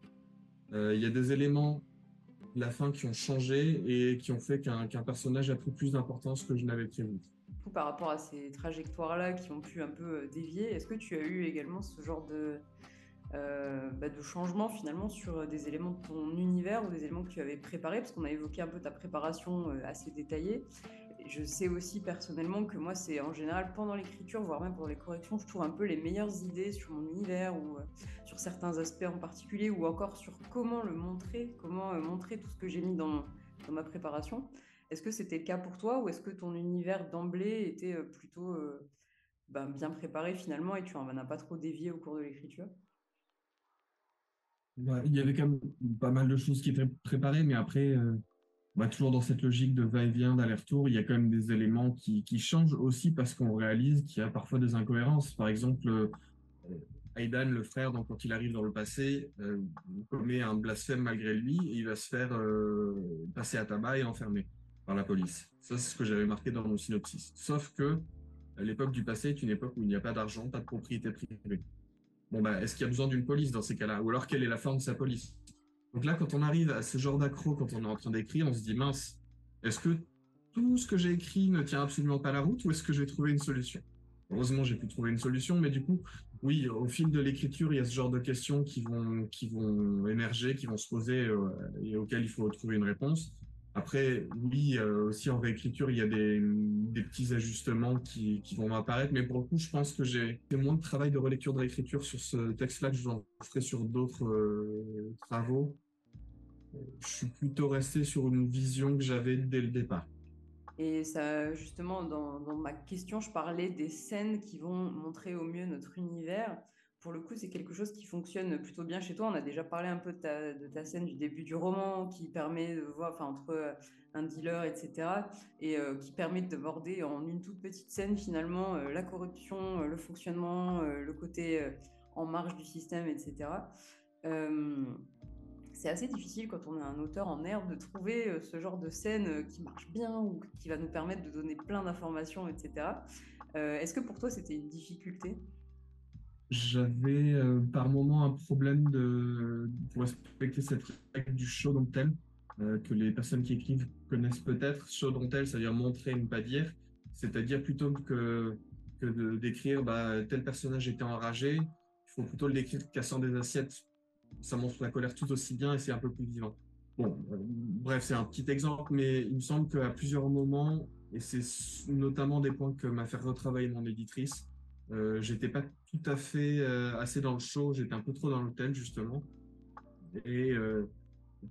A: Il y a des éléments de la fin qui ont changé et qui ont fait qu'un personnage a pris plus d'importance que je n'avais prévu.
B: Par rapport à ces trajectoires-là qui ont pu un peu dévier, est-ce que tu as eu également ce genre de, euh, bah, de changement finalement sur des éléments de ton univers ou des éléments que tu avais préparés, parce qu'on a évoqué un peu ta préparation euh, assez détaillée. je sais aussi personnellement que moi, c'est en général pendant l'écriture, voire même pendant les corrections, je trouve un peu les meilleures idées sur mon univers ou euh, sur certains aspects en particulier, ou encore sur comment le montrer, comment montrer tout ce que j'ai mis dans, dans ma préparation. Est-ce que c'était le cas pour toi ou est-ce que ton univers d'emblée était plutôt ben, bien préparé finalement et tu n'en as pas trop dévié au cours de l'écriture?
A: Il y avait quand même pas mal de choses qui étaient préparées, mais après, euh, bah, toujours dans cette logique de va-et-vient, d'aller-retour, il y a quand même des éléments qui, changent aussi parce qu'on réalise qu'il y a parfois des incohérences. Par exemple, euh, Aidan, le frère, donc, quand il arrive dans le passé, euh, commet un blasphème malgré lui et il va se faire passer à tabac et enfermer. par la police. Ça, c'est ce que j'avais marqué dans mon synopsis. Sauf que l'époque du passé est une époque où il n'y a pas d'argent, pas de propriété privée. Bah, est-ce qu'il y a besoin d'une police dans ces cas-là? Ou alors, quelle est la forme de sa police? Donc là, quand on arrive à ce genre d'accro, quand on est en train d'écrire, on se dit, mince, est-ce que tout ce que j'ai écrit ne tient absolument pas la route ou est-ce que j'ai trouvé une solution? Heureusement, j'ai pu trouver une solution, mais du coup, oui, au fil de l'écriture, il y a ce genre de questions qui vont, qui vont émerger, qui vont se poser euh, et auxquelles il faut trouver une réponse. Après, oui, euh, aussi en réécriture, il y a des, petits ajustements qui, vont apparaître, mais pour le coup, je pense que j'ai moins de travail de relecture de réécriture sur ce texte-là que je ferai sur d'autres euh, travaux. Je suis plutôt resté sur une vision que j'avais dès le départ.
B: Et ça, justement, dans, ma question, je parlais des scènes qui vont montrer au mieux notre univers. Pour le coup, c'est quelque chose qui fonctionne plutôt bien chez toi. On a déjà parlé un peu de ta, scène du début du roman, qui permet de voir, entre euh, un dealer, etc., et euh, qui permet d'aborder en une toute petite scène, finalement, euh, la corruption, le fonctionnement, le côté en marge du système, etc c'est assez difficile quand on est un auteur en herbe de trouver ce genre de scène qui marche bien ou qui va nous permettre de donner plein d'informations, etc. Est-ce que pour toi c'était une difficulté?
A: J'avais par moment un problème de respecter cette règle du show don't tell que les personnes qui écrivent connaissent peut-être. Show don't tell, c'est-à-dire montrer, ne pas dire. C'est-à-dire plutôt que, que décrire bah, tel personnage était enragé, il faut plutôt le décrire cassant des assiettes ça montre la colère tout aussi bien et c'est un peu plus vivant. Bon, euh, bref, c'est un petit exemple, mais il me semble qu'à plusieurs moments, et c'est notamment des points que m'a fait retravailler mon éditrice, euh, j'étais pas tout à fait euh, assez dans le show, j'étais un peu trop dans le tel justement. Et euh,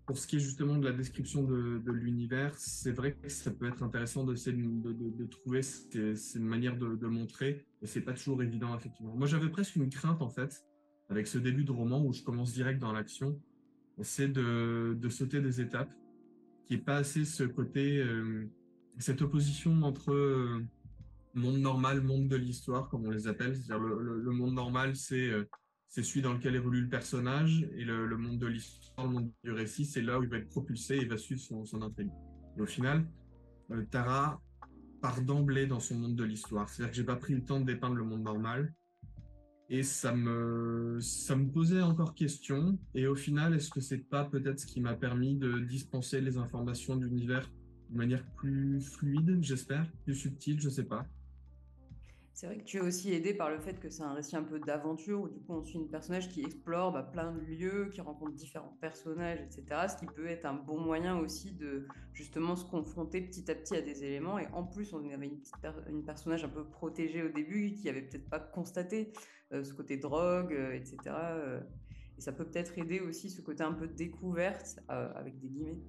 A: pour ce qui est justement de la description de, l'univers, c'est vrai que ça peut être intéressant de, de, trouver une manière de, montrer, et c'est pas toujours évident effectivement. Moi, j'avais presque une crainte en fait avec ce début de roman où je commence direct dans l'action, c'est de, sauter des étapes, qui est pas assez ce côté, cette opposition entre monde normal, monde de l'histoire, comme on les appelle. C'est-à-dire le, monde normal, c'est euh, c'est celui dans lequel évolue le personnage, et le, le monde de l'histoire, le monde du récit, c'est là où il va être propulsé et va suivre son, son intrigue. Et au final, euh, Tara part d'emblée dans son monde de l'histoire. C'est-à-dire que j'ai pas pris le temps de dépeindre le monde normal, et ça me, ça me posait encore question. Et au final, est-ce que c'est pas peut-être ce qui m'a permis de dispenser les informations de l'univers de manière plus fluide, j'espère, plus subtile, je sais pas.
B: C'est vrai que tu es aussi aidé par le fait que c'est un récit un peu d'aventure où du coup on suit une personnage qui explore bah, plein de lieux, qui rencontre différents personnages, etc. Ce qui peut être un bon moyen aussi de justement se confronter petit à petit à des éléments. Et en plus, on avait une, personnage un peu protégée au début qui avait peut-être pas constaté euh, ce côté drogue, euh, etc. Euh, et ça peut peut-être aider aussi ce côté un peu découverte avec des guillemets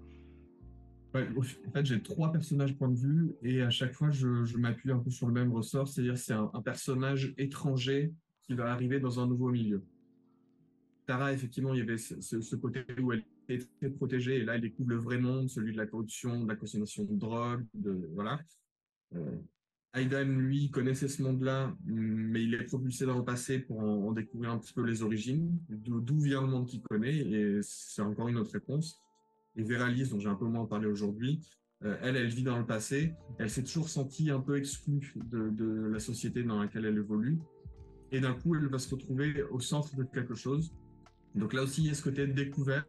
A: en fait, j'ai trois personnages point de vue et à chaque fois, je, m'appuie un peu sur le même ressort, c'est-à-dire c'est un, personnage étranger qui va arriver dans un nouveau milieu. Tara, effectivement, il y avait ce, côté où elle était très protégée et là, elle découvre le vrai monde, celui de la corruption, de la consommation de drogue, de voilà. Euh, Aidan, lui, connaissait ce monde-là, mais il est propulsé dans le passé pour en découvrir un petit peu les origines, d'où vient le monde qu'il connaît, et c'est encore une autre réponse. Et Véralise, dont j'ai un peu moins parlé aujourd'hui, euh, elle, elle vit dans le passé. Elle s'est toujours sentie un peu exclue de, la société dans laquelle elle évolue. Et d'un coup, elle va se retrouver au centre de quelque chose. Donc là aussi, il y a ce côté de découverte.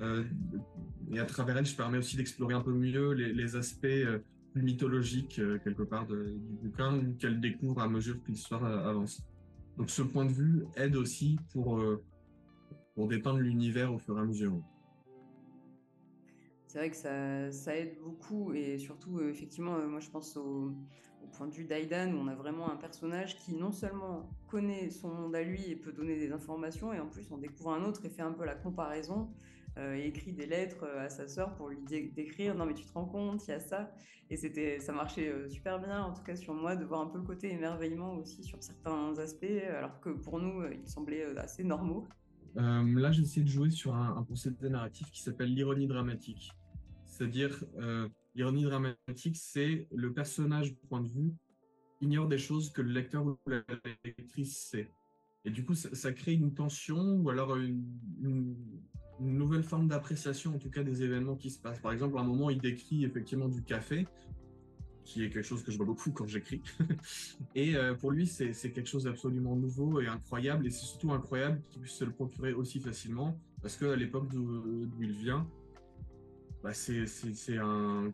A: Euh, et à travers elle, je permets aussi d'explorer un peu mieux les, aspects euh, mythologiques, quelque part, du bouquin, qu'elle découvre à mesure que l'histoire avance. Donc ce point de vue aide aussi pour, pour dépeindre l'univers au fur et à mesure
B: c'est vrai que ça, aide beaucoup et surtout euh, effectivement euh, moi je pense au, point de vue d'Aidan où on a vraiment un personnage qui non seulement connaît son monde à lui et peut donner des informations et en plus on découvre un autre et fait un peu la comparaison euh, et écrit des lettres à sa sœur pour lui décrire non mais tu te rends compte il y a ça et c'était ça marchait super bien en tout cas sur moi de voir un peu le côté émerveillement aussi sur certains aspects alors que pour nous ils semblaient assez normaux
A: là, j'ai essayé de jouer sur un, un procédé narratif qui s'appelle l'ironie dramatique. C'est-à-dire, euh, l'ironie dramatique, c'est le personnage, point de vue, ignore des choses que le lecteur ou la lectrice sait. Et du coup, ça, crée une tension ou alors une nouvelle forme d'appréciation, en tout cas des événements qui se passent. Par exemple, à un moment, il décrit effectivement du café, qui est quelque chose que je vois beaucoup quand j'écris. et euh, pour lui, c'est quelque chose d'absolument nouveau et incroyable, et c'est surtout incroyable qu'il puisse se le procurer aussi facilement, parce qu'à l'époque d'où il vient, bah, c'est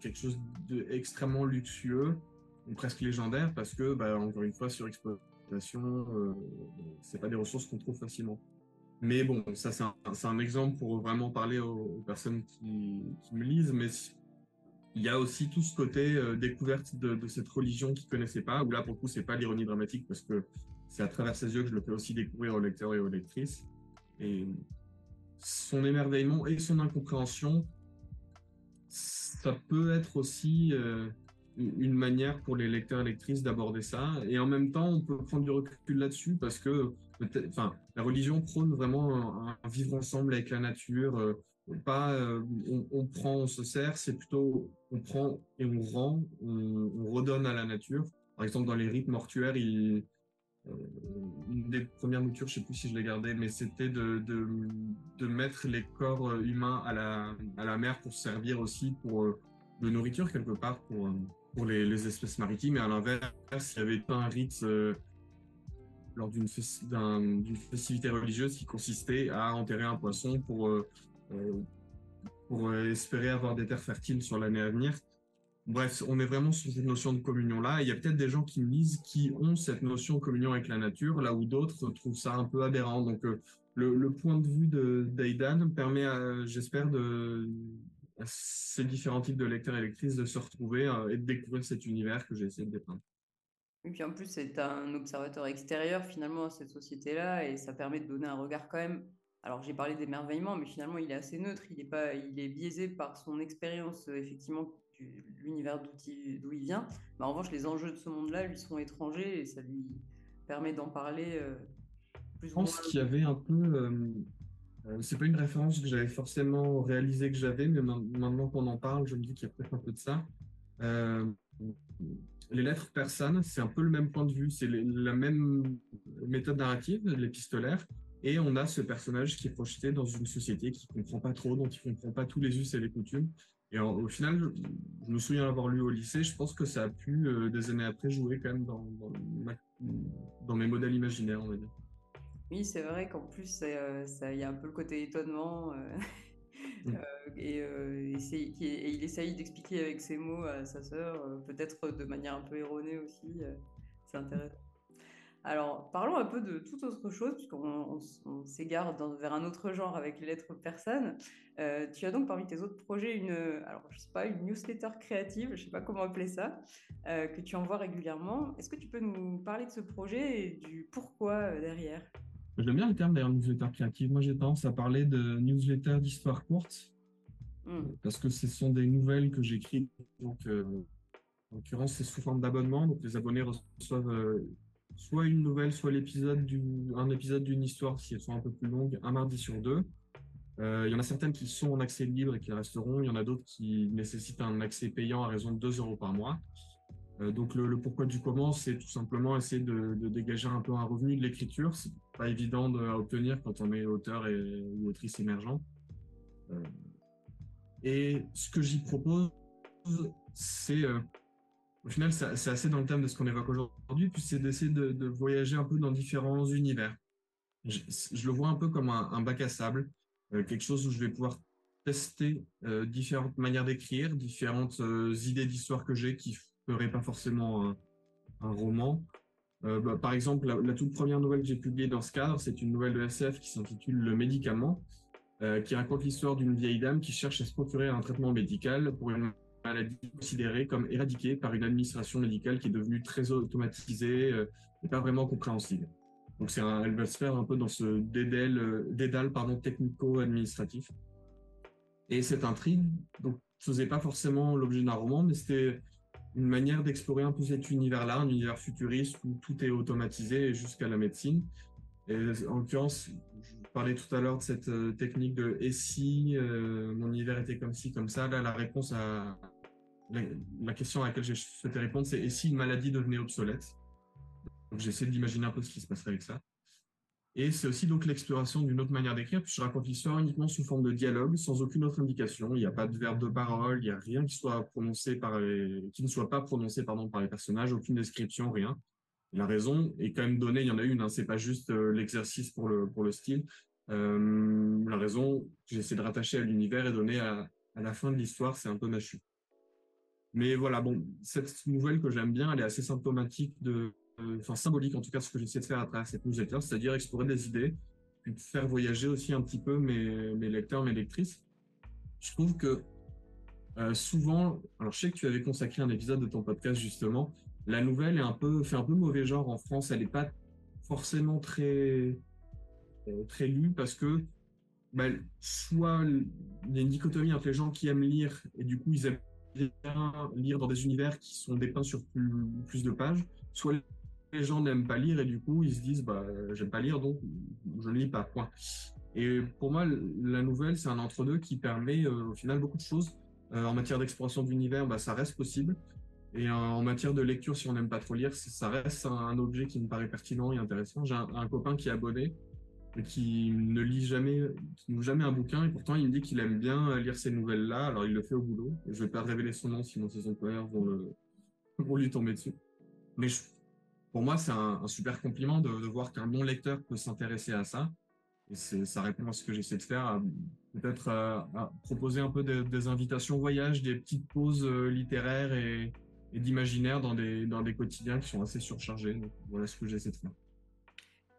A: quelque chose d'extrêmement luxueux, presque légendaire, parce que, bah, encore une fois, sur exploitation, euh, c'est pas des ressources qu'on trouve facilement. Mais bon, ça c'est un, exemple pour vraiment parler aux, personnes qui, me lisent, mais il y a aussi tout ce côté euh, découverte de, de, cette religion qu'ils connaissaient pas, où là pour le coup c'est pas l'ironie dramatique parce que c'est à travers ses yeux que je le fais aussi découvrir aux lecteurs et aux lectrices. Et son émerveillement et son incompréhension, ça peut être aussi euh, une manière pour les lecteurs et lectrices d'aborder ça. Et en même temps, on peut prendre du recul là-dessus parce que enfin, la religion prône vraiment un, vivre ensemble avec la nature. Euh, pas euh, on, prend, on se sert, c'est plutôt on prend et on rend, on, redonne à la nature. Par exemple, dans les rites mortuaires, il, euh, une des premières moutures, je sais plus si je l'ai gardé, mais c'était de, mettre les corps humains à la, mer pour servir aussi pour de nourriture quelque part pour, pour les, espèces maritimes. Et à l'inverse, il y avait pas un rite lors d'une festivité religieuse qui consistait à enterrer un poisson euh, euh, pour espérer avoir des terres fertiles sur l'année à venir. Bref, on est vraiment sur cette notion de communion-là. Il y a peut-être des gens qui me lisent qui ont cette notion de communion avec la nature, là où d'autres trouvent ça un peu aberrant. Donc, euh, le, point de vue d'Aidan permet, j'espère, de, à ces différents types de lecteurs et lectrices de se retrouver et de découvrir cet univers que j'ai essayé de dépeindre.
B: Et puis en plus, c'est un observateur extérieur finalement à cette société-là et ça permet de donner un regard quand même. Alors j'ai parlé d'émerveillement, mais finalement il est assez neutre, il est, pas, il est biaisé par son expérience euh, effectivement l'univers d'où il vient. Mais en revanche, les enjeux de ce monde-là lui sont étrangers et ça lui permet d'en parler euh,
A: plus Je pense qu'il y avait un peu. Euh, euh, c'est pas une référence que j'avais forcément réalisé que j'avais, mais maintenant qu'on en parle, je me dis qu'il y a peut-être un peu de ça. Euh, les lettres persanes, c'est un peu le même point de vue, c'est la même méthode narrative, l'épistolaire, et on a ce personnage qui est projeté dans une société qui comprend pas trop, dont il comprend pas tous les us et les coutumes. Et au final, je, me souviens avoir lu au lycée, je pense que ça a pu, euh, des années après, jouer quand même dans, dans, mes modèles imaginaires, on va dire.
B: Oui, c'est vrai qu'en plus, euh, il y a un peu le côté étonnement. Euh, Mm. Euh, et, euh, et, il essaye d'expliquer avec ses mots à sa sœur, euh, peut-être de manière un peu erronée aussi. c'est intéressant. Alors, parlons un peu de toute autre chose, puisqu'on s'égare vers un autre genre avec les lettres persanes. tu as donc parmi tes autres projets une, alors je sais pas, une newsletter créative, je sais pas comment appeler ça, que tu envoies régulièrement. Est-ce que tu peux nous parler de ce projet et du pourquoi derrière?
A: J'aime bien le terme d'ailleurs newsletter créative. Moi, j'ai tendance à parler de newsletter d'histoire courte hmm. parce que ce sont des nouvelles que j'écris. Donc, euh, en l'occurrence, c'est sous forme d'abonnement. Donc, les abonnés reçoivent euh, soit une nouvelle, soit l'épisode un épisode d'une histoire si elles sont un peu plus longues, un mardi sur deux. Euh, il y en a certaines qui sont en accès libre et qui resteront. Il y en a d'autres qui nécessitent un accès payant à raison de 2 euros par mois. Euh, donc le, pourquoi du comment, c'est tout simplement essayer de, dégager un peu un revenu de l'écriture. C'est pas évident à obtenir quand on est auteur et, ou autrice émergent. Euh, et ce que j'y propose, c'est au final c'est assez dans le thème de ce qu'on évoque aujourd'hui, puis c'est d'essayer de, voyager un peu dans différents univers. Je, le vois un peu comme un, bac à sable, quelque chose où je vais pouvoir tester différentes manières d'écrire, différentes idées d'histoire que j'ai qui ferait pas forcément un, roman. Euh, bah, par exemple, la, toute première nouvelle que j'ai publiée dans ce cadre, c'est une nouvelle de SF qui s'intitule Le médicament, euh, qui raconte l'histoire d'une vieille dame qui cherche à se procurer un traitement médical pour une maladie considérée comme éradiquée par une administration médicale qui est devenue très automatisée euh, et pas vraiment compréhensible. Donc c'est elle va se faire un peu dans ce dédale, dédale pardon, technico-administratif. Et cette intrigue, donc, faisait pas forcément l'objet d'un roman, mais c'était une manière d'explorer un peu cet univers-là, un univers futuriste où tout est automatisé jusqu'à la médecine. En l'occurrence, je parlais tout à l'heure de cette euh, technique de et si euh, mon univers était comme ci, comme ça. Là, la réponse à la, question à laquelle j'ai souhaité répondre, c'est et si une maladie devenait obsolète? J'essaie d'imaginer un peu ce qui se passerait avec ça. Et c'est aussi donc l'exploration d'une autre manière d'écrire, je raconte l'histoire uniquement sous forme de dialogue, sans aucune autre indication. Il n'y a pas de verbe de parole, il n'y a rien qui soit prononcé par qui ne soit pas prononcé pardon par les personnages, aucune description, rien. La raison est quand même donnée, il y en a une, hein, c'est pas juste euh, l'exercice pour le pour le style. Euh, la raison, j'essaie de rattacher à l'univers et donner à, à la fin de l'histoire, c'est un peu machu. Mais voilà, bon, cette nouvelle que j'aime bien, elle est assez symptomatique de, enfin symbolique en tout cas, ce que j'essaie de faire à travers cette newsletter, c'est-à-dire explorer des idées, puis faire voyager aussi un petit peu mes, mes lecteurs, mes lectrices. Je trouve que euh, souvent, alors je sais que tu avais consacré un épisode de ton podcast justement, la nouvelle est un peu, fait un peu mauvais genre en France, elle n'est pas forcément très, euh, très lue parce que bah, soit il y a une dichotomie entre les gens qui aiment lire et du coup ils aiment lire dans des univers qui sont dépeints sur plus, de pages, soit les gens n'aiment pas lire et du coup ils se disent bah j'aime pas lire donc je ne lis pas point. Et pour moi la nouvelle c'est un entre-deux qui permet euh, au final beaucoup de choses. Euh, en matière d'exploration d'univers, bah, ça reste possible. Et en matière de lecture, si on n'aime pas trop lire, ça reste un, objet qui me paraît pertinent et intéressant. J'ai un, copain qui est abonné et qui ne lit jamais, qui ne jamais un bouquin et pourtant il me dit qu'il aime bien lire ces nouvelles-là. Alors il le fait au boulot. Je vais pas révéler son nom sinon ses employeurs vont, le, vont lui tomber dessus. Mais pour moi, c'est un, super compliment de, voir qu'un bon lecteur peut s'intéresser à ça. Et ça répond à ce que j'essaie de faire, peut-être à, proposer un peu des invitations voyage, des petites pauses euh, littéraires et, d'imaginaire dans des, dans des quotidiens qui sont assez surchargés. Voilà ce que j'essaie de faire.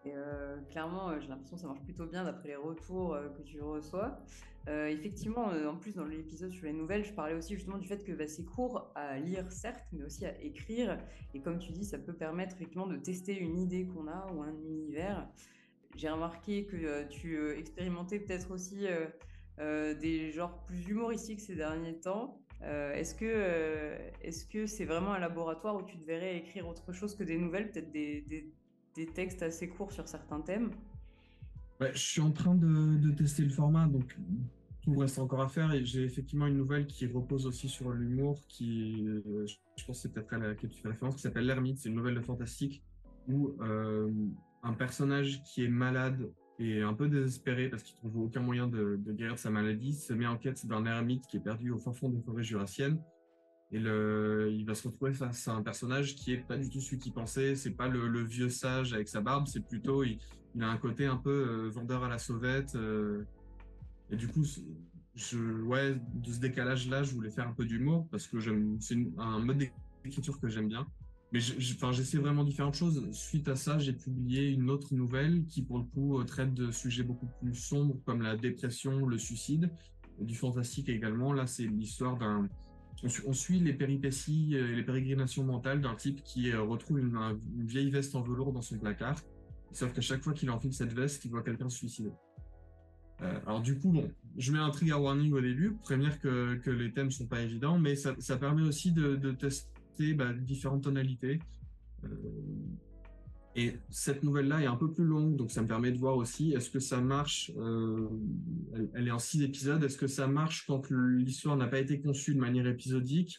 B: Et euh, clairement, euh, j'ai l'impression que ça marche plutôt bien d'après les retours que tu reçois. Euh, effectivement, euh, en plus, dans l'épisode sur les nouvelles, je parlais aussi justement du fait que bah, c'est court à lire, certes, mais aussi à écrire. Et comme tu dis, ça peut permettre effectivement de tester une idée qu'on a ou un univers. J'ai remarqué que euh, tu expérimentais peut-être aussi des genres plus humoristiques ces derniers temps. Est-ce que est-ce que c'est vraiment un laboratoire où tu devrais écrire autre chose que des nouvelles, peut-être des, des, textes assez courts sur certains thèmes?
A: Je suis en train de, de, tester le format, donc tout reste encore à faire et j'ai effectivement une nouvelle qui repose aussi sur l'humour qui, euh, je pense c'est peut-être à laquelle tu fais référence, qui s'appelle L'Ermite. C'est une nouvelle de fantastique où euh, un personnage qui est malade et un peu désespéré parce qu'il trouve aucun moyen de, guérir sa maladie se met en quête d'un ermite qui est perdu au fin fond des forêts jurassiennes. Et il va se retrouver face à un personnage qui est pas du tout celui qu'il pensait. C'est pas le, vieux sage avec sa barbe, c'est plutôt il, il, a un côté un peu euh, vendeur à la sauvette. Euh, et du coup, je, ouais, de ce décalage-là, je voulais faire un peu d'humour parce que c'est un mode d'écriture que j'aime bien. Mais j'essaie vraiment différentes choses. Suite à ça, j'ai publié une autre nouvelle qui, pour le coup, euh, traite de sujets beaucoup plus sombres comme la dépression, le suicide, du fantastique également. Là, c'est l'histoire d'un. On, suit les péripéties et les pérégrinations mentales d'un type qui euh, retrouve une, vieille veste en velours dans son placard. Sauf qu'à chaque fois qu'il enfile cette veste, il voit quelqu'un se suicider. Euh, alors du coup, bon, je mets un trigger warning au début pour prévenir que, les thèmes sont pas évidents, mais ça, permet aussi de tester bah, différentes tonalités. Euh, et cette nouvelle-là est un peu plus longue, donc ça me permet de voir aussi est-ce que ça marche. Euh, elle, est en six épisodes. Est-ce que ça marche quand l'histoire n'a pas été conçue de manière épisodique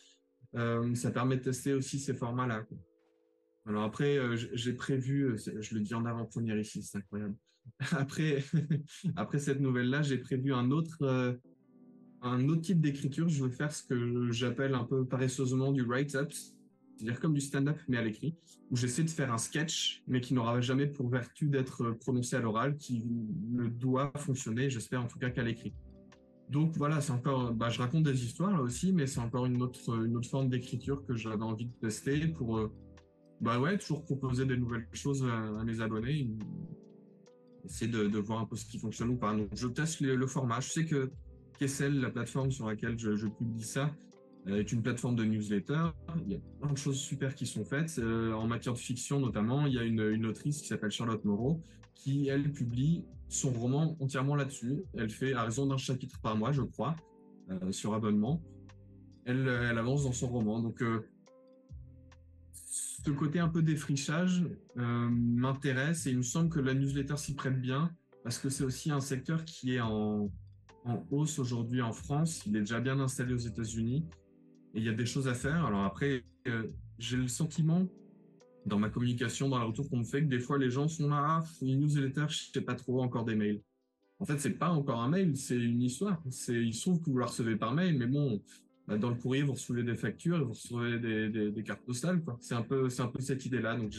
A: euh, Ça permet de tester aussi ces formats-là. Alors après, j'ai prévu, je le dis en avant-première ici, c'est incroyable. après, après cette nouvelle-là, j'ai prévu un autre, un autre type d'écriture. Je vais faire ce que j'appelle un peu paresseusement du write-up, c'est-à-dire comme du stand-up mais à l'écrit, où j'essaie de faire un sketch, mais qui n'aura jamais pour vertu d'être prononcé à l'oral, qui ne doit fonctionner, j'espère en tout cas qu'à l'écrit. Donc voilà, c'est encore, bah, je raconte des histoires là aussi, mais c'est encore une autre, une autre forme d'écriture que j'avais envie de tester pour, euh, bah ouais, toujours proposer des nouvelles choses à, mes abonnés essayer de, de, voir un peu ce qui fonctionne ou pas. Donc, je teste le, le format. Je sais que Kessel, la plateforme sur laquelle je, publie ça, euh, est une plateforme de newsletter. Il y a plein de choses super qui sont faites. Euh, en matière de fiction, notamment, il y a une, autrice qui s'appelle Charlotte Moreau, qui, elle, publie son roman entièrement là-dessus. Elle fait à raison d'un chapitre par mois, je crois, euh, sur abonnement. Elle, avance dans son roman. Donc, ce côté un peu défrichage m'intéresse et il me semble que la newsletter s'y prête bien parce que c'est aussi un secteur qui est en, en hausse aujourd'hui en France. Il est déjà bien installé aux États-Unis et il y a des choses à faire. Alors après, euh, j'ai le sentiment dans ma communication, dans le retour qu'on me fait, que des fois les gens sont là, ah, une newsletter, je sais pas trop, encore des mails. En fait, c'est pas encore un mail, c'est une histoire. C'est, il se trouve que vous la recevez par mail, mais bon, bah, dans le courrier, vous recevez des factures, vous recevez des, cartes postales. C'est un peu, c'est un peu cette idée-là. Donc,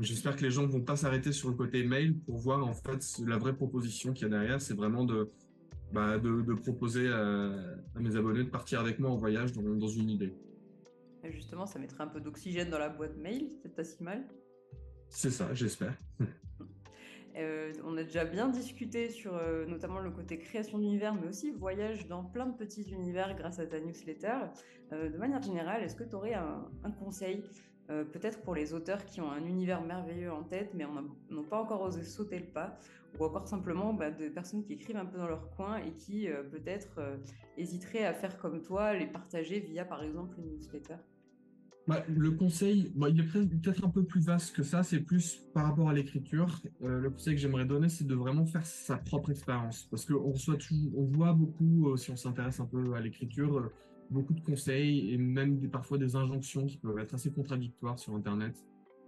A: j'espère que les gens vont pas s'arrêter sur le côté mail pour voir en fait la vraie proposition qu'il y a derrière. C'est vraiment de, bah, de, proposer à, mes abonnés de partir avec moi en voyage dans, dans une idée.
B: justement, ça mettrait un peu d'oxygène dans la boîte mail, c'est pas si mal.
A: C'est ça, j'espère.
B: Euh, on a déjà bien discuté sur euh, notamment le côté création d'univers, mais aussi voyage dans plein de petits univers grâce à ta newsletter. Euh, de manière générale, est-ce que tu aurais un, conseil, peut-être pour les auteurs qui ont un univers merveilleux en tête, mais n'ont pas encore osé sauter le pas, ou encore simplement bah, de personnes qui écrivent un peu dans leur coin et qui peut-être hésiteraient à faire comme toi, les partager via par exemple une newsletter
A: bah, le conseil, il est peut-être un peu plus vaste que ça, c'est plus par rapport à l'écriture. Euh, le conseil que j'aimerais donner, c'est de vraiment faire sa propre expérience. Parce qu'on voit beaucoup, euh, si on s'intéresse un peu à l'écriture, euh, beaucoup de conseils et même parfois des injonctions qui peuvent être assez contradictoires sur Internet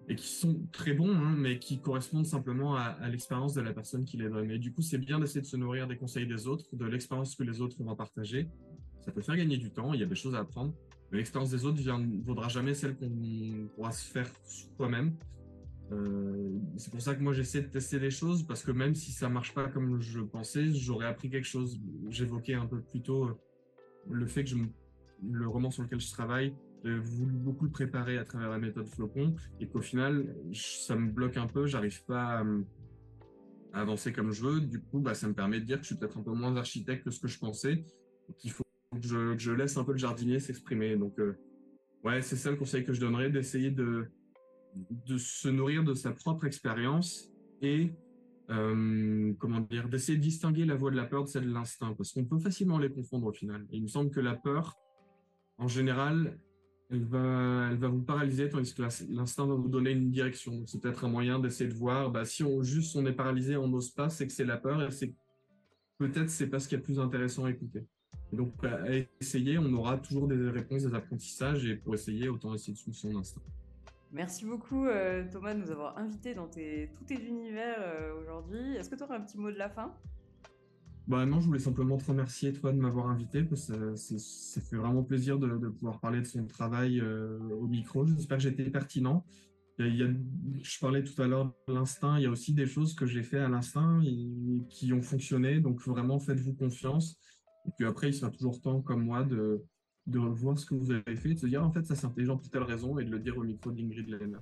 A: et qui sont très bons, hein, mais qui correspondent simplement à, l'expérience de la personne qui les donne. Et du coup, c'est bien d'essayer de se nourrir des conseils des autres, de l'expérience que les autres vont partager. Ça peut faire gagner du temps, il y a des choses à apprendre l'expérience des autres ne vaudra jamais celle qu'on pourra se faire soi-même. Euh, c'est pour ça que moi j'essaie de tester des choses parce que même si ça marche pas comme je pensais, j'aurais appris quelque chose. J'évoquais un peu plus tôt euh, le fait que je, le roman sur lequel je travaille, j'ai voulu beaucoup le préparer à travers la méthode Flocon et qu'au final ça me bloque un peu, j'arrive pas à, avancer comme je veux. Du coup, bah, ça me permet de dire que je suis peut-être un peu moins architecte que ce que je pensais, qu'il faut je, laisse un peu le jardinier s'exprimer. Donc, euh, ouais, c'est ça le conseil que je donnerais, d'essayer de, se nourrir de sa propre expérience et, euh, comment dire, d'essayer de distinguer la voix de la peur de celle de l'instinct, parce qu'on peut facilement les confondre au final. il me semble que la peur, en général, elle va, elle va vous paralyser, tandis que l'instinct va vous donner une direction. C'est peut-être un moyen d'essayer de voir, bah, si on juste on est paralysé, on n'ose pas, c'est que c'est la peur, et c'est peut-être c'est pas ce qui est le plus intéressant à écouter donc, à essayer, on aura toujours des réponses, des apprentissages, et pour essayer, autant essayer de suivre son instinct.
B: Merci beaucoup, euh, Thomas, de nous avoir invités dans tes, tous tes univers euh, aujourd'hui. Est-ce que tu aurais un petit mot de la fin?
A: Bah non, je voulais simplement te remercier toi de m'avoir invité parce que ça, fait vraiment plaisir de, pouvoir parler de son travail euh, au micro. J'espère que été pertinent. Il y a, je parlais tout à l'heure de l'instinct, il y a aussi des choses que j'ai fait à l'instinct qui ont fonctionné. Donc vraiment, faites-vous confiance. Et puis après, il sera toujours temps, comme moi, de, de revoir ce que vous avez fait, de se dire en fait, ça c'est intelligent pour telle raison, et de le dire au micro d'Ingrid Lehner.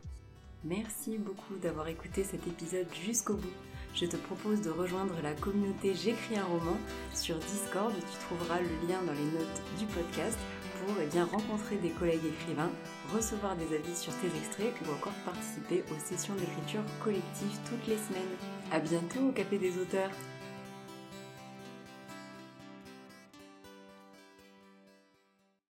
B: Merci beaucoup d'avoir écouté cet épisode jusqu'au bout. Je te propose de rejoindre la communauté J'écris un roman sur Discord. Tu trouveras le lien dans les notes du podcast pour eh bien, rencontrer des collègues écrivains, recevoir des avis sur tes extraits ou encore participer aux sessions d'écriture collective toutes les semaines. À bientôt au Café des auteurs!